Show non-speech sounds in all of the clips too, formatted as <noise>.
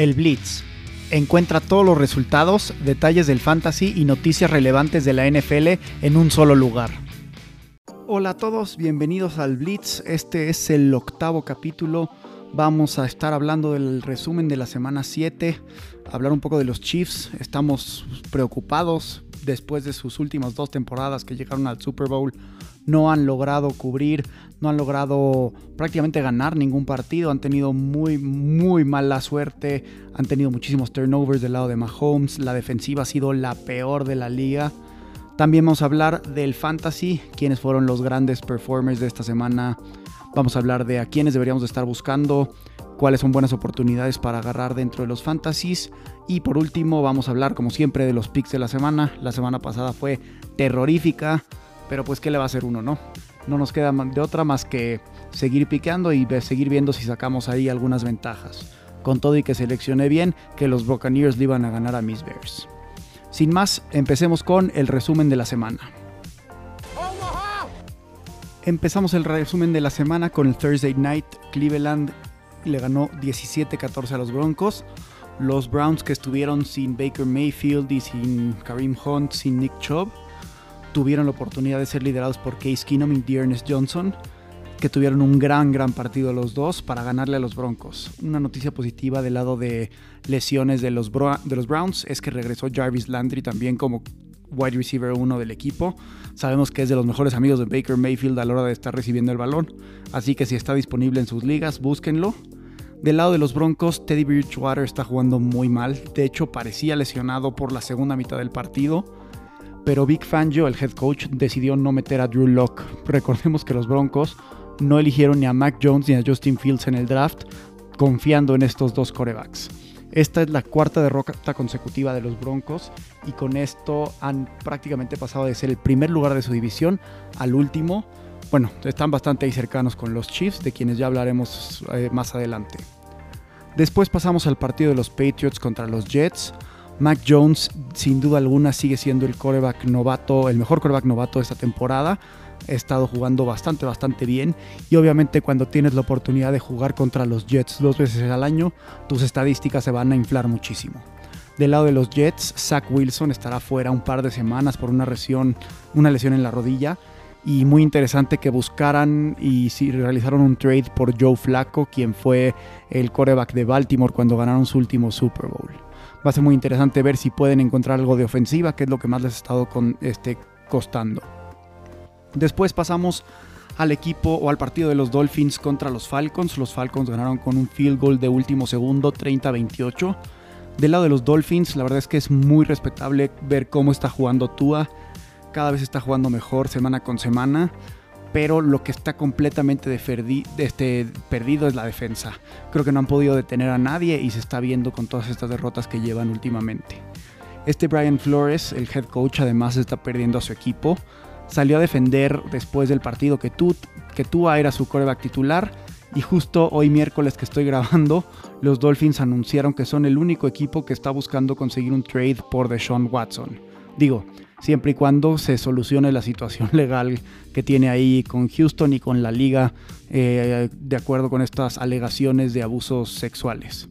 El Blitz. Encuentra todos los resultados, detalles del fantasy y noticias relevantes de la NFL en un solo lugar. Hola a todos, bienvenidos al Blitz. Este es el octavo capítulo. Vamos a estar hablando del resumen de la semana 7, hablar un poco de los Chiefs. Estamos preocupados después de sus últimas dos temporadas que llegaron al Super Bowl no han logrado cubrir, no han logrado prácticamente ganar ningún partido, han tenido muy, muy mala suerte, han tenido muchísimos turnovers del lado de Mahomes, la defensiva ha sido la peor de la liga. También vamos a hablar del fantasy, quiénes fueron los grandes performers de esta semana. Vamos a hablar de a quiénes deberíamos estar buscando, cuáles son buenas oportunidades para agarrar dentro de los fantasies. Y por último, vamos a hablar como siempre de los picks de la semana. La semana pasada fue terrorífica. Pero pues, ¿qué le va a hacer uno, no? No nos queda de otra más que seguir piqueando y seguir viendo si sacamos ahí algunas ventajas. Con todo y que seleccioné bien que los Buccaneers le iban a ganar a Miss Bears. Sin más, empecemos con el resumen de la semana. Empezamos el resumen de la semana con el Thursday Night. Cleveland le ganó 17-14 a los Broncos. Los Browns que estuvieron sin Baker Mayfield y sin Kareem Hunt, sin Nick Chubb, tuvieron la oportunidad de ser liderados por Case Keenum y Dearness Johnson, que tuvieron un gran, gran partido los dos para ganarle a los Broncos. Una noticia positiva del lado de lesiones de los, de los Browns es que regresó Jarvis Landry también como wide receiver 1 del equipo. Sabemos que es de los mejores amigos de Baker Mayfield a la hora de estar recibiendo el balón, así que si está disponible en sus ligas, búsquenlo. Del lado de los Broncos, Teddy Bridgewater está jugando muy mal, de hecho parecía lesionado por la segunda mitad del partido pero Big Fangio, el head coach, decidió no meter a Drew Locke. Recordemos que los Broncos no eligieron ni a Mac Jones ni a Justin Fields en el draft, confiando en estos dos corebacks. Esta es la cuarta derrota consecutiva de los Broncos y con esto han prácticamente pasado de ser el primer lugar de su división al último. Bueno, están bastante ahí cercanos con los Chiefs, de quienes ya hablaremos eh, más adelante. Después pasamos al partido de los Patriots contra los Jets. Mac Jones, sin duda alguna, sigue siendo el coreback novato, el mejor coreback novato de esta temporada. Ha estado jugando bastante, bastante bien. Y obviamente, cuando tienes la oportunidad de jugar contra los Jets dos veces al año, tus estadísticas se van a inflar muchísimo. Del lado de los Jets, Zach Wilson estará fuera un par de semanas por una lesión, una lesión en la rodilla. Y muy interesante que buscaran y realizaron un trade por Joe Flacco, quien fue el coreback de Baltimore cuando ganaron su último Super Bowl. Va a ser muy interesante ver si pueden encontrar algo de ofensiva, que es lo que más les ha estado este, costando. Después pasamos al equipo o al partido de los Dolphins contra los Falcons. Los Falcons ganaron con un field goal de último segundo, 30-28. Del lado de los Dolphins, la verdad es que es muy respetable ver cómo está jugando Tua. Cada vez está jugando mejor semana con semana pero lo que está completamente este, perdido es la defensa. Creo que no han podido detener a nadie y se está viendo con todas estas derrotas que llevan últimamente. Este Brian Flores, el head coach, además está perdiendo a su equipo. Salió a defender después del partido que, tú, que Tua era su coreback titular y justo hoy miércoles que estoy grabando, los Dolphins anunciaron que son el único equipo que está buscando conseguir un trade por Deshaun Watson. Digo, siempre y cuando se solucione la situación <laughs> legal que tiene ahí con Houston y con la liga eh, de acuerdo con estas alegaciones de abusos sexuales.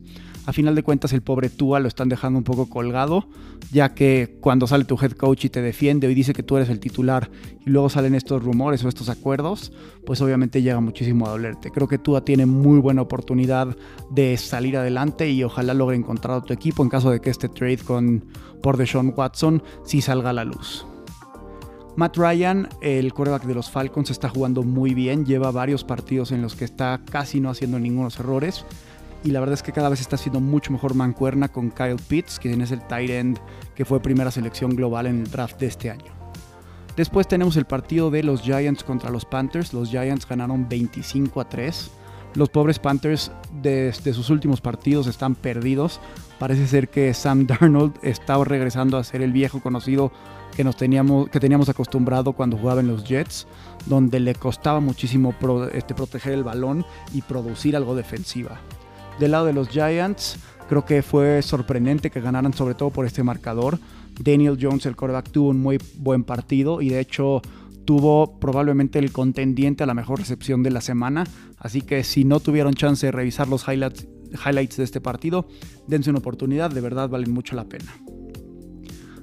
A final de cuentas el pobre Tua lo están dejando un poco colgado, ya que cuando sale tu head coach y te defiende y dice que tú eres el titular y luego salen estos rumores o estos acuerdos, pues obviamente llega muchísimo a dolerte. Creo que Tua tiene muy buena oportunidad de salir adelante y ojalá logre encontrar a tu equipo en caso de que este trade con por Deshaun Watson sí salga a la luz. Matt Ryan, el quarterback de los Falcons, está jugando muy bien. Lleva varios partidos en los que está casi no haciendo ningunos errores. Y la verdad es que cada vez está siendo mucho mejor mancuerna con Kyle Pitts, quien es el tight end que fue primera selección global en el draft de este año. Después tenemos el partido de los Giants contra los Panthers. Los Giants ganaron 25 a 3. Los pobres Panthers desde sus últimos partidos están perdidos. Parece ser que Sam <laughs> Darnold está regresando a ser el viejo conocido que, nos teníamos, que teníamos acostumbrado cuando jugaba en los Jets, donde le costaba muchísimo este, proteger el balón y producir algo defensiva. Del lado de los Giants, creo que fue sorprendente que ganaran sobre todo por este marcador. Daniel Jones, el quarterback, tuvo un muy buen partido y de hecho tuvo probablemente el contendiente a la mejor recepción de la semana. Así que si no tuvieron chance de revisar los highlights, highlights de este partido, dense una oportunidad, de verdad valen mucho la pena.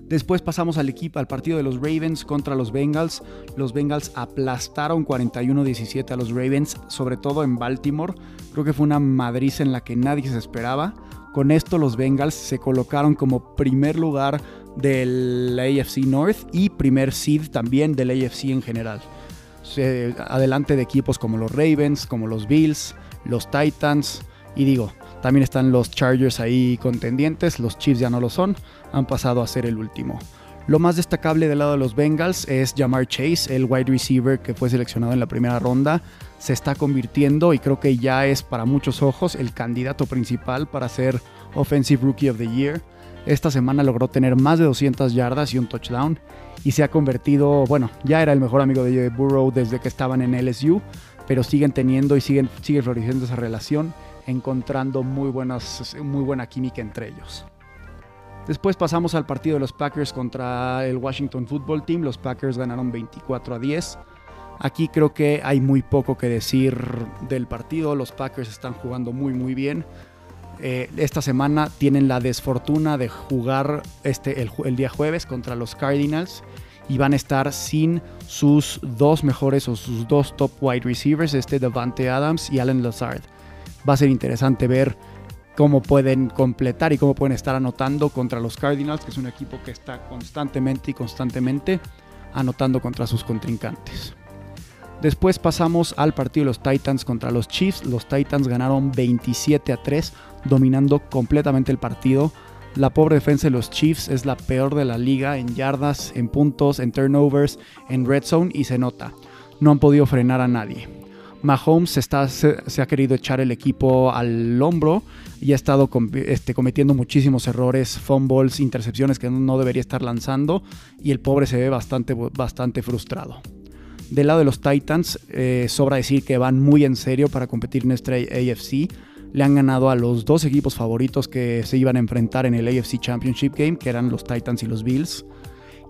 Después pasamos al equipo, al partido de los Ravens contra los Bengals. Los Bengals aplastaron 41-17 a los Ravens, sobre todo en Baltimore. Creo que fue una madriz en la que nadie se esperaba. Con esto los Bengals se colocaron como primer lugar del AFC North y primer seed también del AFC en general. adelante de equipos como los Ravens, como los Bills, los Titans y digo, también están los Chargers ahí contendientes, los Chiefs ya no lo son, han pasado a ser el último. Lo más destacable del lado de los Bengals es Jamar Chase, el wide receiver que fue seleccionado en la primera ronda. Se está convirtiendo y creo que ya es para muchos ojos el candidato principal para ser Offensive Rookie of the Year. Esta semana logró tener más de 200 yardas y un touchdown y se ha convertido, bueno, ya era el mejor amigo de Burrow desde que estaban en LSU, pero siguen teniendo y siguen, sigue floreciendo esa relación, encontrando muy, buenas, muy buena química entre ellos. Después pasamos al partido de los Packers contra el Washington Football Team. Los Packers ganaron 24 a 10. Aquí creo que hay muy poco que decir del partido. Los Packers están jugando muy muy bien. Eh, esta semana tienen la desfortuna de jugar este, el, día jueves contra los Cardinals y van a estar sin sus dos mejores o sus dos top wide receivers, este Devante Adams y Allen Lazard. Va a ser interesante ver cómo pueden completar y cómo pueden estar anotando contra los Cardinals, que es un equipo que está constantemente y constantemente anotando contra sus contrincantes. Después pasamos al partido de los Titans contra los Chiefs. Los Titans ganaron 27 a 3, dominando completamente el partido. La pobre defensa de los Chiefs es la peor de la liga en yardas, en puntos, en turnovers, en red zone y se nota. No han podido frenar a nadie. Mahomes se, ha querido echar el equipo al hombro y ha estado este, cometiendo muchísimos errores, fumbles, intercepciones que no debería estar lanzando y el pobre se ve bastante, bastante frustrado. Del lado de los Titans, eh, sobra decir que van muy en serio para competir en este AFC. Le han ganado a los dos equipos favoritos que se iban a enfrentar en el AFC Championship Game, que eran los Titans y los Bills.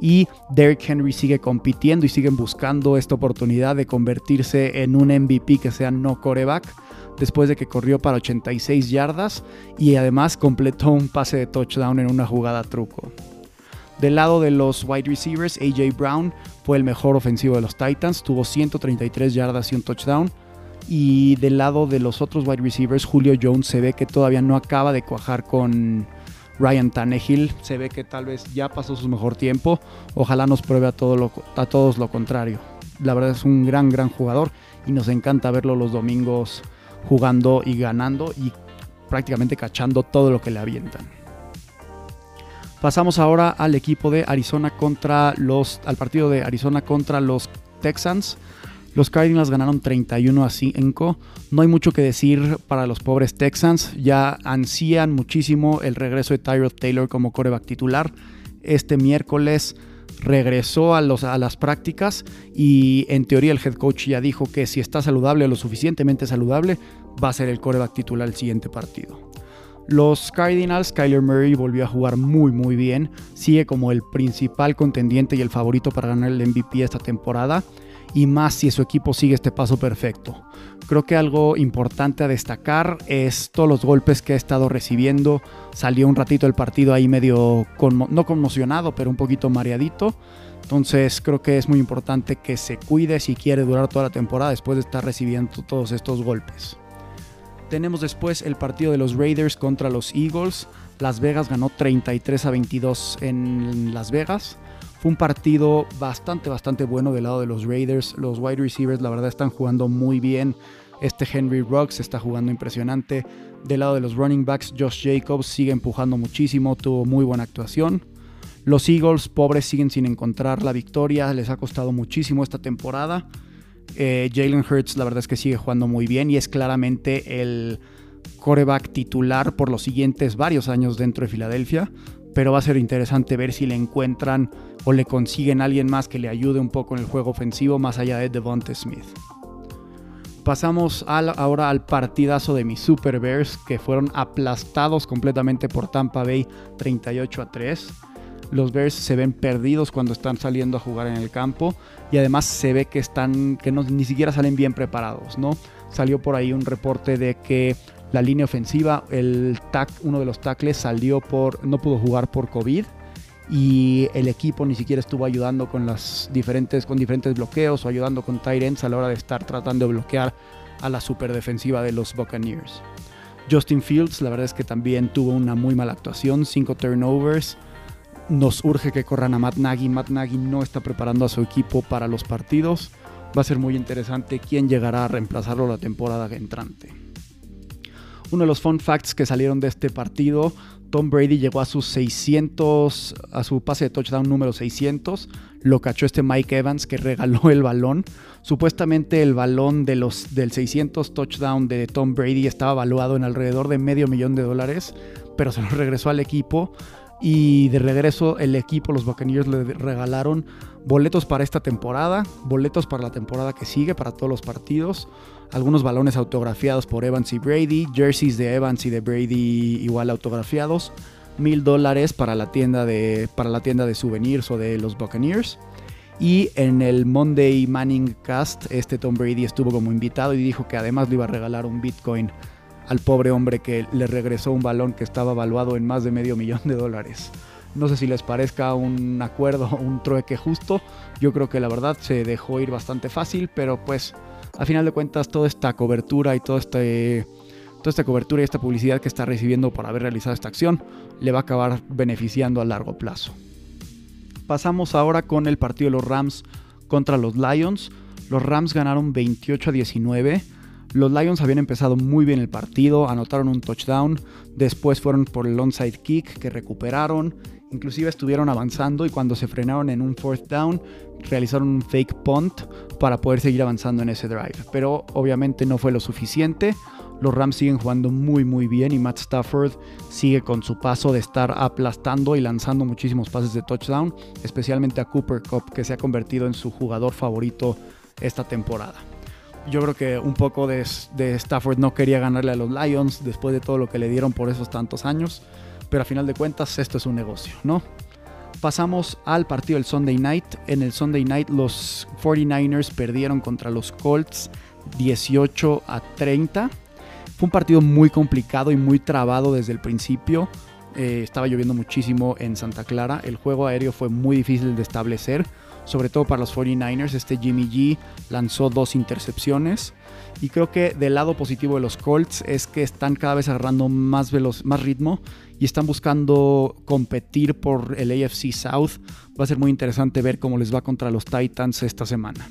Y Derrick Henry sigue compitiendo y siguen buscando esta oportunidad de convertirse en un MVP que sea no coreback después de que corrió para 86 yardas y además completó un pase de touchdown en una jugada truco. Del lado de los wide receivers, AJ Brown fue el mejor ofensivo de los Titans, tuvo 133 yardas y un touchdown. Y del lado de los otros wide receivers, Julio Jones se ve que todavía no acaba de cuajar con Ryan Tannehill. Se ve que tal vez ya pasó su mejor tiempo. Ojalá nos pruebe a, todos lo contrario. La verdad es un gran, gran jugador y nos encanta verlo los domingos jugando y ganando y prácticamente cachando todo lo que le avientan. Pasamos ahora al equipo de Arizona contra los. al partido de Arizona contra los Texans. Los Cardinals ganaron 31 a 5. No hay mucho que decir para los pobres Texans. Ya ansían muchísimo el regreso de Tyrod Taylor como coreback titular. Este miércoles regresó a, a las prácticas y en teoría el head coach ya dijo que si está saludable, lo suficientemente saludable, va a ser el coreback titular el siguiente partido. Los Cardinals, Kyler Murray volvió a jugar muy muy bien, sigue como el principal contendiente y el favorito para ganar el MVP esta temporada, y más si su equipo sigue este paso perfecto. Creo que algo importante a destacar es todos los golpes que ha estado recibiendo. Salió un ratito el partido ahí medio, no conmocionado, pero un poquito mareadito. Entonces creo que es muy importante que se cuide si quiere durar toda la temporada después de estar recibiendo todos estos golpes. Tenemos después el partido de los Raiders contra los Eagles. Las Vegas ganó 33 a 22 en Las Vegas. Un partido bastante, bastante bueno del lado de los Raiders. Los wide receivers, la verdad, están jugando muy bien. Este Henry Ruggs está jugando impresionante. Del lado de los running backs, Josh Jacobs sigue empujando muchísimo, tuvo muy buena actuación. Los Eagles, pobres, siguen sin encontrar la victoria, les ha costado muchísimo esta temporada. Eh, Jalen Hurts la verdad es que sigue jugando muy bien y es claramente el coreback titular por los siguientes varios años dentro de Filadelfia. Pero va a ser interesante ver si le encuentran o le consiguen alguien más que le ayude un poco en el juego ofensivo más allá de Devonta Smith. Pasamos ahora al partidazo de mis Super Bears que fueron aplastados completamente por Tampa Bay 38 a 3. Los Bears se ven perdidos cuando están saliendo a jugar en el campo y además se ve que están que no, ni siquiera salen bien preparados, ¿no? Salió por ahí un reporte de que la línea ofensiva, el tac, uno de los tackles salió por, no pudo jugar por COVID y el equipo ni siquiera estuvo ayudando con las diferentes, con diferentes bloqueos o ayudando con ends a la hora de estar tratando de bloquear a la super defensiva de los Buccaneers. Justin Fields, la verdad es que también tuvo una muy mala actuación, cinco turnovers. Nos urge que corran a Matt Nagy. Matt Nagy no está preparando a su equipo para los partidos. Va a ser muy interesante quién llegará a reemplazarlo la temporada entrante. Uno de los fun facts que salieron de este partido, Tom Brady llegó a sus 600, a su pase de touchdown número 600. Lo cachó este Mike Evans que regaló el balón. Supuestamente el balón de los, del 600 touchdown de Tom Brady estaba valuado en alrededor de medio millón de dólares, pero se lo regresó al equipo. Y de regreso el equipo, los Buccaneers, le regalaron boletos para esta temporada, boletos para la temporada que sigue, para todos los partidos, algunos balones autografiados por Evans y Brady, jerseys de Evans y de Brady igual autografiados, mil dólares para la tienda de para la tienda de souvenirs o de los Buccaneers. Y en el Monday Manning Cast, este Tom Brady estuvo como invitado y dijo que además le iba a regalar un Bitcoin al pobre hombre que le regresó un balón que estaba valuado en más de medio millón de dólares. No sé si les parezca un acuerdo, un trueque justo. Yo creo que la verdad se dejó ir bastante fácil, pero pues a final de cuentas toda esta cobertura y este, toda esta cobertura y esta publicidad que está recibiendo por haber realizado esta acción le va a acabar beneficiando a largo plazo. Pasamos ahora con el partido de los Rams contra los Lions. Los Rams ganaron 28 a 19 los Lions habían empezado muy bien el partido, anotaron un touchdown, después fueron por el onside kick que recuperaron, inclusive estuvieron avanzando y cuando se frenaron en un fourth down realizaron un fake punt para poder seguir avanzando en ese drive. Pero obviamente no fue lo suficiente. Los Rams siguen jugando muy muy bien y Matt Stafford sigue con su paso de estar aplastando y lanzando muchísimos pases de touchdown, especialmente a Cooper Cup que se ha convertido en su jugador favorito esta temporada yo creo que un poco de, Stafford no quería ganarle a los Lions después de todo lo que le dieron por esos tantos años, pero a final de cuentas esto es un negocio, ¿no? Pasamos al partido del Sunday Night. En el Sunday Night los 49ers perdieron contra los Colts 18 a 30. Fue un partido muy complicado y muy trabado desde el principio. Eh, estaba lloviendo muchísimo en Santa Clara. El juego aéreo fue muy difícil de establecer sobre todo para los 49ers. Este Jimmy G lanzó dos intercepciones. Y creo que del lado positivo de los Colts es que están cada vez agarrando más, veloz, más ritmo y están buscando competir por el AFC South. Va a ser muy interesante ver cómo les va contra los Titans esta semana.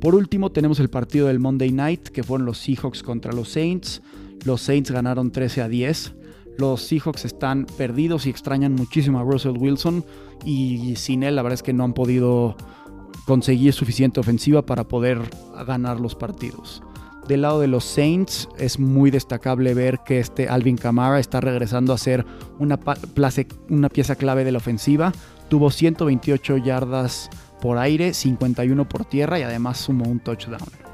Por último tenemos el partido del Monday Night que fueron los Seahawks contra los Saints. Los Saints ganaron 13 a 10. Los Seahawks están perdidos y extrañan muchísimo a Russell Wilson y sin él la verdad es que no han podido conseguir suficiente ofensiva para poder ganar los partidos. Del lado de los Saints es muy destacable ver que este Alvin Kamara está regresando a ser una, una pieza clave de la ofensiva. Tuvo 128 yardas por aire, 51 por tierra y además sumó un touchdown.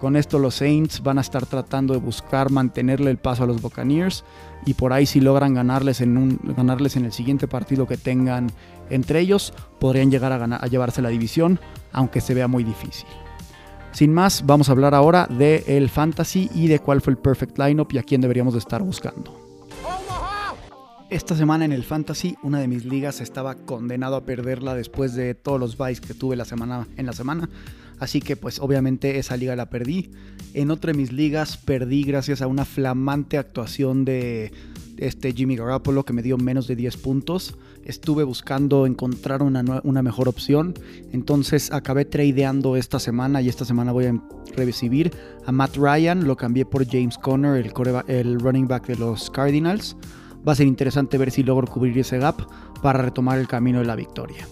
Con esto los Saints van a estar tratando de buscar mantenerle el paso a los Buccaneers y por ahí si logran ganarles en, un, ganarles en el siguiente partido que tengan entre ellos, podrían llegar a, a llevarse la división, aunque se vea muy difícil. Sin más, vamos a hablar ahora del el fantasy y de cuál fue el perfect lineup y a quién deberíamos de estar buscando. Esta semana en el fantasy, una de mis ligas estaba condenado a perderla después de todos los buys que tuve la semana, en la semana. Así que pues obviamente esa liga la perdí. En otra de mis ligas perdí gracias a una flamante actuación de este Jimmy Garoppolo que me dio menos de 10 puntos. Estuve buscando encontrar una, una mejor opción. Entonces acabé tradeando esta semana y esta semana voy a recibir a Matt Ryan. Lo cambié por James Conner, el, el running back de los Cardinals. Va a ser interesante ver si logro cubrir ese gap para retomar el camino de la victoria.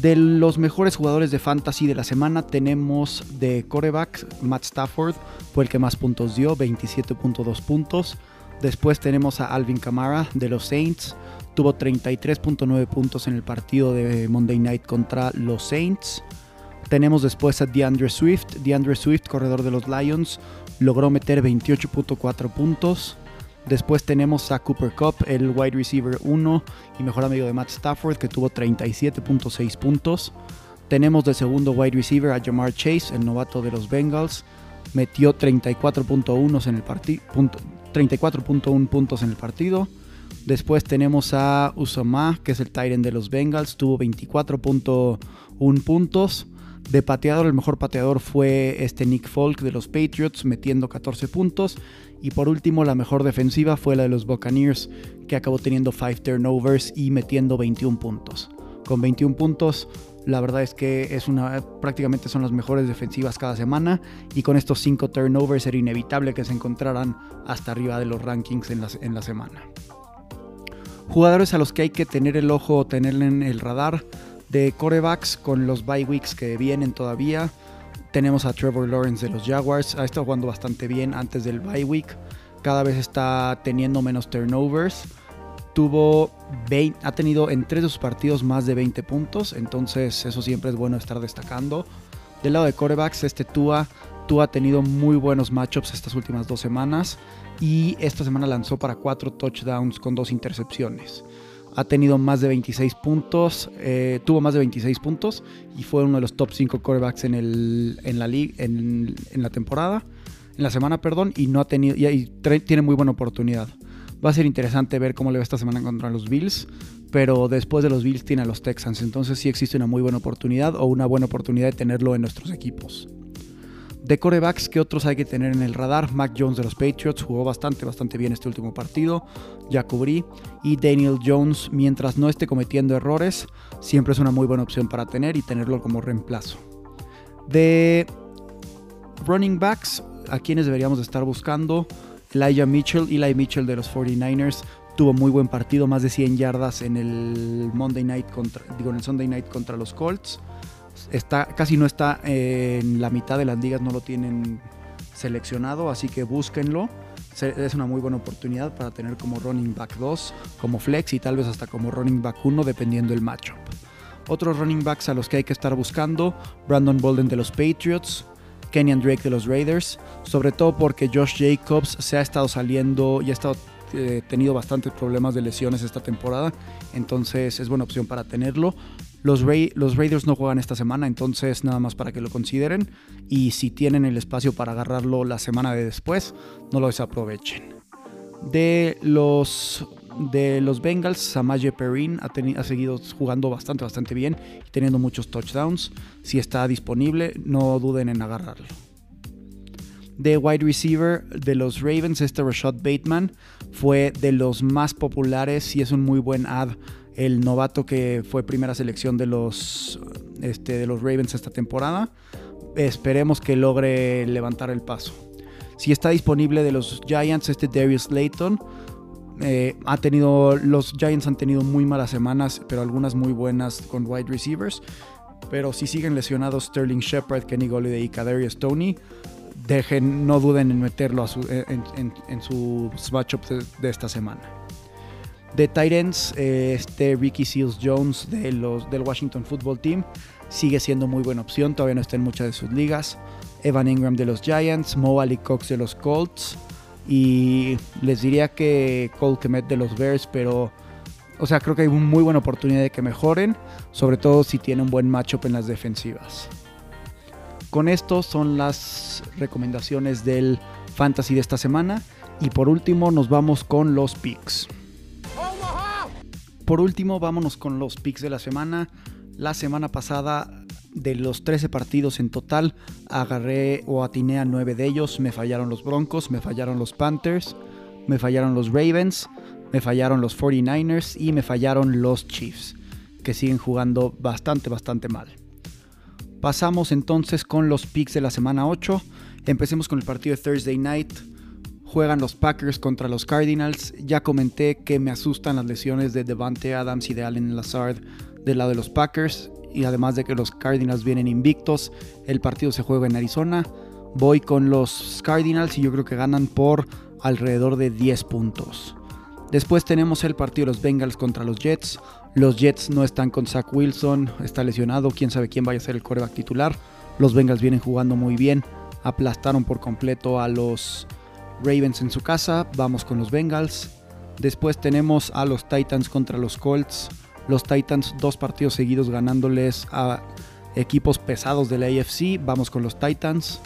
De los mejores jugadores de fantasy de la semana tenemos de coreback Matt Stafford, fue el que más puntos dio, 27.2 puntos. Después tenemos a Alvin Kamara de los Saints, tuvo 33.9 puntos en el partido de Monday Night contra los Saints. Tenemos después a DeAndre Swift, DeAndre Swift, corredor de los Lions, logró meter 28.4 puntos. Después tenemos a Cooper Cup, el wide receiver 1 y mejor amigo de Matt Stafford, que tuvo 37.6 puntos. Tenemos de segundo wide receiver a Jamar Chase, el novato de los Bengals. Metió 34.1 en el partido. 34.1 puntos en el partido. Después tenemos a Usama, que es el Tyrant de los Bengals, tuvo 24.1 puntos. De pateador, el mejor pateador fue este Nick Folk de los Patriots, metiendo 14 puntos. Y por último, la mejor defensiva fue la de los Buccaneers, que acabó teniendo 5 turnovers y metiendo 21 puntos. Con 21 puntos, la verdad es que es una, prácticamente son las mejores defensivas cada semana. Y con estos 5 turnovers era inevitable que se encontraran hasta arriba de los rankings en la, en la semana. Jugadores a los que hay que tener el ojo, tener en el radar de corebacks con los bye weeks que vienen todavía. Tenemos a Trevor Lawrence de los Jaguars. Ha estado jugando bastante bien antes del bye week. Cada vez está teniendo menos turnovers. Tuvo 20, ha tenido en tres de sus partidos más de 20 puntos. Entonces eso siempre es bueno estar destacando. Del lado de corebacks, este Tua, Tua ha tenido muy buenos matchups estas últimas dos semanas y esta semana lanzó para 4 touchdowns con dos intercepciones. Ha tenido más de 26 puntos, eh, tuvo más de 26 puntos y fue uno de los top 5 quarterbacks en, el, en, la, en, en la temporada, en la semana, perdón, y no ha tenido y, tiene muy buena oportunidad. Va a ser interesante ver cómo le va esta semana contra los Bills, pero después de los Bills tiene a los Texans, entonces sí existe una muy buena oportunidad o una buena oportunidad de tenerlo en nuestros equipos. De corebacks que otros hay que tener en el radar, Mac Jones de los Patriots jugó bastante, bastante bien este último partido, ya cubrí, y Daniel Jones, mientras no esté cometiendo errores, siempre es una muy buena opción para tener y tenerlo como reemplazo. De running backs, a quienes deberíamos estar buscando, Elijah Mitchell, Eli Mitchell de los 49ers, tuvo muy buen partido, más de 100 yardas en el Monday Night contra, digo, en el Sunday Night contra los Colts está, casi no está en la mitad de las ligas, no lo tienen seleccionado, así que búsquenlo. Es una muy buena oportunidad para tener como running back 2, como flex y tal vez hasta como running back 1 dependiendo del matchup. Otros running backs a los que hay que estar buscando, Brandon Bolden de los Patriots, Kenyan Drake de los Raiders, sobre todo porque Josh Jacobs se ha estado saliendo y ha estado eh, tenido bastantes problemas de lesiones esta temporada, entonces es buena opción para tenerlo. Los, Raiders no juegan esta semana, entonces nada más para que lo consideren. Y si tienen el espacio para agarrarlo la semana de después, no lo desaprovechen. De los, de los Bengals, Samaje Perrin ha, ha, seguido jugando bastante, bastante bien y teniendo muchos touchdowns. Si está disponible, no duden en agarrarlo. De wide receiver de los Ravens, este Rashad Bateman fue de los más populares y es un muy buen ad el novato que fue primera selección de los, este, de los Ravens esta temporada. Esperemos que logre levantar el paso. Si está disponible de los Giants, este Darius Layton. Eh, ha tenido, los Giants han tenido muy malas semanas, pero algunas muy buenas con wide receivers. Pero si siguen lesionados Sterling Shepard, Kenny Golladay y Kadarius Tony, dejen, no duden en meterlo en, sus matchups de esta semana. De Titans, eh, este Ricky Seals Jones de los, del Washington Football Team sigue siendo muy buena opción, todavía no está en muchas de sus ligas. Evan Ingram de los Giants, Mo Ali Cox de los Colts y les diría que Cole Kemet de los Bears, pero o sea, creo que hay una muy buena oportunidad de que mejoren, sobre todo si tienen un buen matchup en las defensivas. Con esto son las recomendaciones del fantasy de esta semana y por último nos vamos con los picks. Por último, vámonos con los picks de la semana. La semana pasada, de los 13 partidos en total, agarré o atiné a 9 de ellos. Me fallaron los Broncos, me fallaron los Panthers, me fallaron los Ravens, me fallaron los 49ers y me fallaron los Chiefs, que siguen jugando bastante, bastante mal. Pasamos entonces con los picks de la semana 8. Empecemos con el partido de Thursday Night juegan los Packers contra los Cardinals. Ya comenté que me asustan las lesiones de Devante Adams y de Allen Lazard del lado de los Packers. Y además de que los Cardinals vienen invictos, el partido se juega en Arizona. Voy con los Cardinals y yo creo que ganan por alrededor de 10 puntos. Después tenemos el partido de los Bengals contra los Jets. Los Jets no están con Zach Wilson, está lesionado, quién sabe quién vaya a ser el coreback titular. Los Bengals vienen jugando muy bien, aplastaron por completo a los Ravens en su casa, vamos con los Bengals. Después tenemos a los Titans contra los Colts. Los Titans dos partidos seguidos ganándoles a equipos pesados de la AFC. Vamos con los Titans.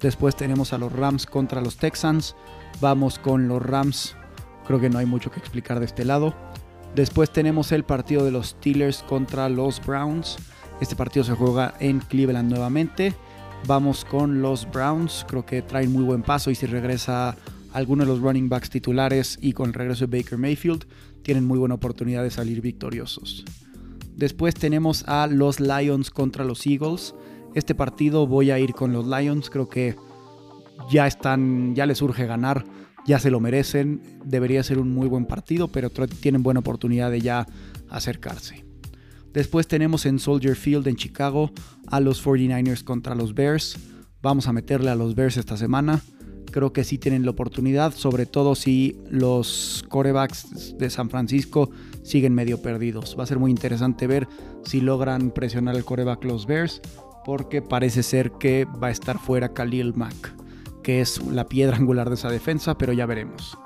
Después tenemos a los Rams contra los Texans. Vamos con los Rams. Creo que no hay mucho que explicar de este lado. Después tenemos el partido de los Steelers contra los Browns. Este partido se juega en Cleveland nuevamente. Vamos con los Browns. Creo que traen muy buen paso y si regresa alguno de los running backs titulares y con el regreso de Baker Mayfield, tienen muy buena oportunidad de salir victoriosos. Después tenemos a los Lions contra los Eagles. Este partido voy a ir con los Lions. Creo que ya están, ya les urge ganar, ya se lo merecen. Debería ser un muy buen partido, pero tienen buena oportunidad de ya acercarse. Después tenemos en Soldier Field en Chicago a los 49ers contra los Bears. Vamos a meterle a los Bears esta semana. Creo que sí tienen la oportunidad, sobre todo si los corebacks de San Francisco siguen medio perdidos. Va a ser muy interesante ver si logran presionar el coreback los Bears, porque parece ser que va a estar fuera Khalil Mack, que es la piedra angular de esa defensa, pero ya veremos.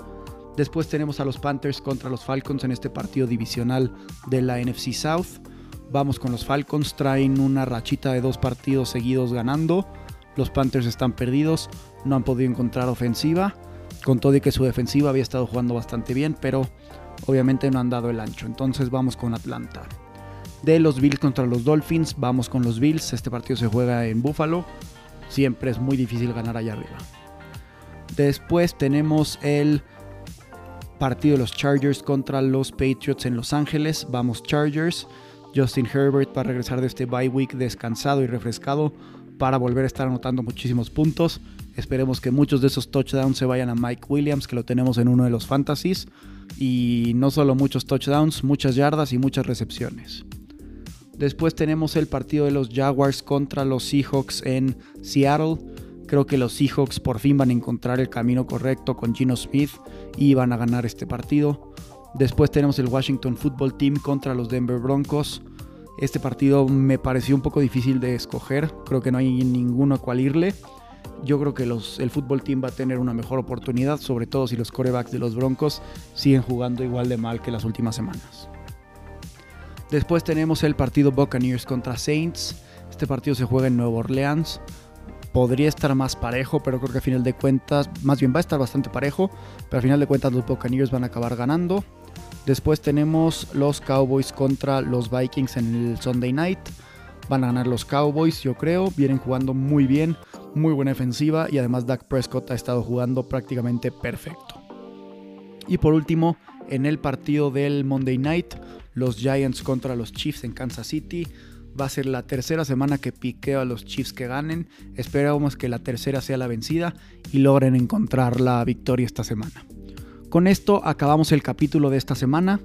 Después tenemos a los Panthers contra los Falcons en este partido divisional de la NFC South. Vamos con los Falcons, traen una rachita de dos partidos seguidos ganando. Los Panthers están perdidos, no han podido encontrar ofensiva. Con todo y que su defensiva había estado jugando bastante bien, pero obviamente no han dado el ancho. Entonces vamos con Atlanta. De los Bills contra los Dolphins, vamos con los Bills. Este partido se juega en Buffalo. Siempre es muy difícil ganar allá arriba. Después tenemos el partido de los Chargers contra los Patriots en Los Ángeles. Vamos Chargers. Justin Herbert va a regresar de este bye week descansado y refrescado para volver a estar anotando muchísimos puntos. Esperemos que muchos de esos touchdowns se vayan a Mike Williams, que lo tenemos en uno de los fantasies. Y no solo muchos touchdowns, muchas yardas y muchas recepciones. Después tenemos el partido de los Jaguars contra los Seahawks en Seattle. Creo que los Seahawks por fin van a encontrar el camino correcto con Gino Smith y van a ganar este partido. Después tenemos el Washington Football Team contra los Denver Broncos. Este partido me pareció un poco difícil de escoger. Creo que no hay ninguno a cual irle. Yo creo que el Football Team va a tener una mejor oportunidad, sobre todo si los corebacks de los Broncos siguen jugando igual de mal que las últimas semanas. Después tenemos el partido Buccaneers contra Saints. Este partido se juega en Nueva Orleans. Podría estar más parejo, pero creo que a final de cuentas, más bien va a estar bastante parejo, pero a final de cuentas los Buccaneers van a acabar ganando. Después tenemos los Cowboys contra los Vikings en el Sunday Night. Van a ganar los Cowboys, yo creo. Vienen jugando muy bien, muy buena defensiva y además Dak Prescott ha estado jugando prácticamente perfecto. Y por último, en el partido del Monday Night, los Giants contra los Chiefs en Kansas City. Va a ser la tercera semana que piqueo a los Chiefs que ganen. Esperamos que la tercera sea la vencida y logren encontrar la victoria esta semana. Con esto acabamos el capítulo de esta semana.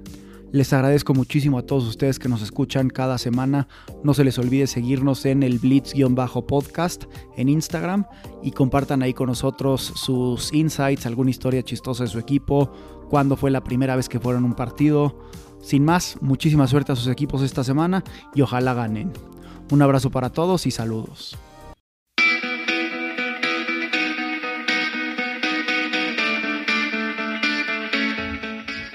Les agradezco muchísimo a todos ustedes que nos escuchan cada semana. No se les olvide seguirnos en el Blitz-podcast en Instagram y compartan ahí con nosotros sus insights, alguna historia chistosa de su equipo, cuándo fue la primera vez que fueron a un partido. Sin más, muchísima suerte a sus equipos esta semana y ojalá ganen. Un abrazo para todos y saludos.